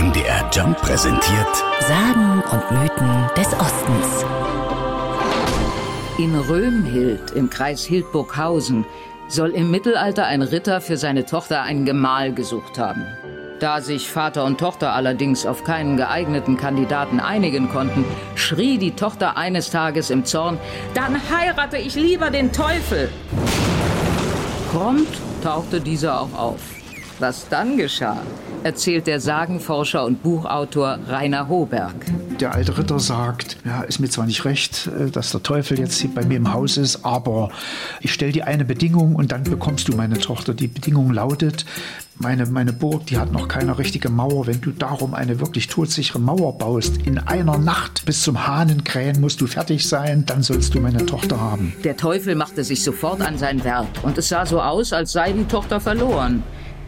MDR Jump präsentiert Sagen und Mythen des Ostens. In Römhild im Kreis Hildburghausen soll im Mittelalter ein Ritter für seine Tochter einen Gemahl gesucht haben. Da sich Vater und Tochter allerdings auf keinen geeigneten Kandidaten einigen konnten, schrie die Tochter eines Tages im Zorn, dann heirate ich lieber den Teufel. Prompt tauchte dieser auch auf. Was dann geschah, erzählt der Sagenforscher und Buchautor Rainer Hoberg. Der alte Ritter sagt, ja, ist mir zwar nicht recht, äh, dass der Teufel jetzt hier bei mir im Haus ist, aber ich stelle dir eine Bedingung und dann bekommst du meine Tochter. Die Bedingung lautet, meine, meine Burg, die hat noch keine richtige Mauer. Wenn du darum eine wirklich todsichere Mauer baust, in einer Nacht bis zum Hahnenkrähen musst du fertig sein, dann sollst du meine Tochter haben. Der Teufel machte sich sofort an sein Werk und es sah so aus, als sei die Tochter verloren.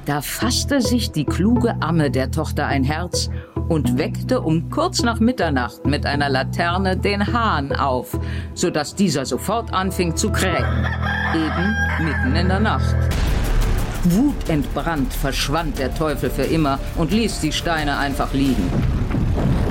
Da fasste sich die kluge Amme der Tochter ein Herz und weckte um kurz nach Mitternacht mit einer Laterne den Hahn auf, sodass dieser sofort anfing zu krähen. Eben mitten in der Nacht. Wutentbrannt verschwand der Teufel für immer und ließ die Steine einfach liegen.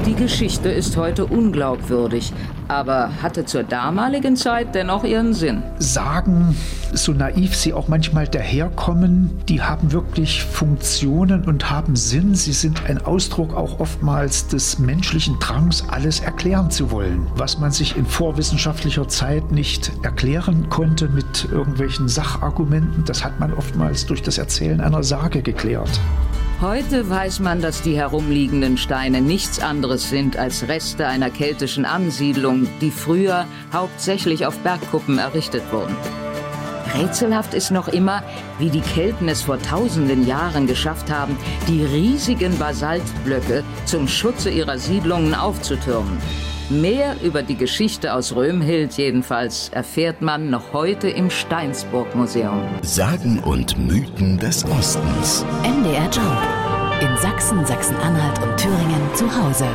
Die Geschichte ist heute unglaubwürdig, aber hatte zur damaligen Zeit dennoch ihren Sinn. Sagen, so naiv sie auch manchmal daherkommen, die haben wirklich Funktionen und haben Sinn. Sie sind ein Ausdruck auch oftmals des menschlichen Drangs, alles erklären zu wollen, was man sich in vorwissenschaftlicher Zeit nicht erklären konnte mit irgendwelchen Sachargumenten. Das hat man oftmals durch das Erzählen einer Sage geklärt. Heute weiß man, dass die herumliegenden Steine nichts anderes sind als Reste einer keltischen Ansiedlung, die früher hauptsächlich auf Bergkuppen errichtet wurden. Rätselhaft ist noch immer, wie die Kelten es vor tausenden Jahren geschafft haben, die riesigen Basaltblöcke zum Schutze ihrer Siedlungen aufzutürmen. Mehr über die Geschichte aus Römhild jedenfalls erfährt man noch heute im Steinsburg Museum. Sagen und Mythen des Ostens. MDR Jump. In Sachsen, Sachsen-Anhalt und Thüringen zu Hause.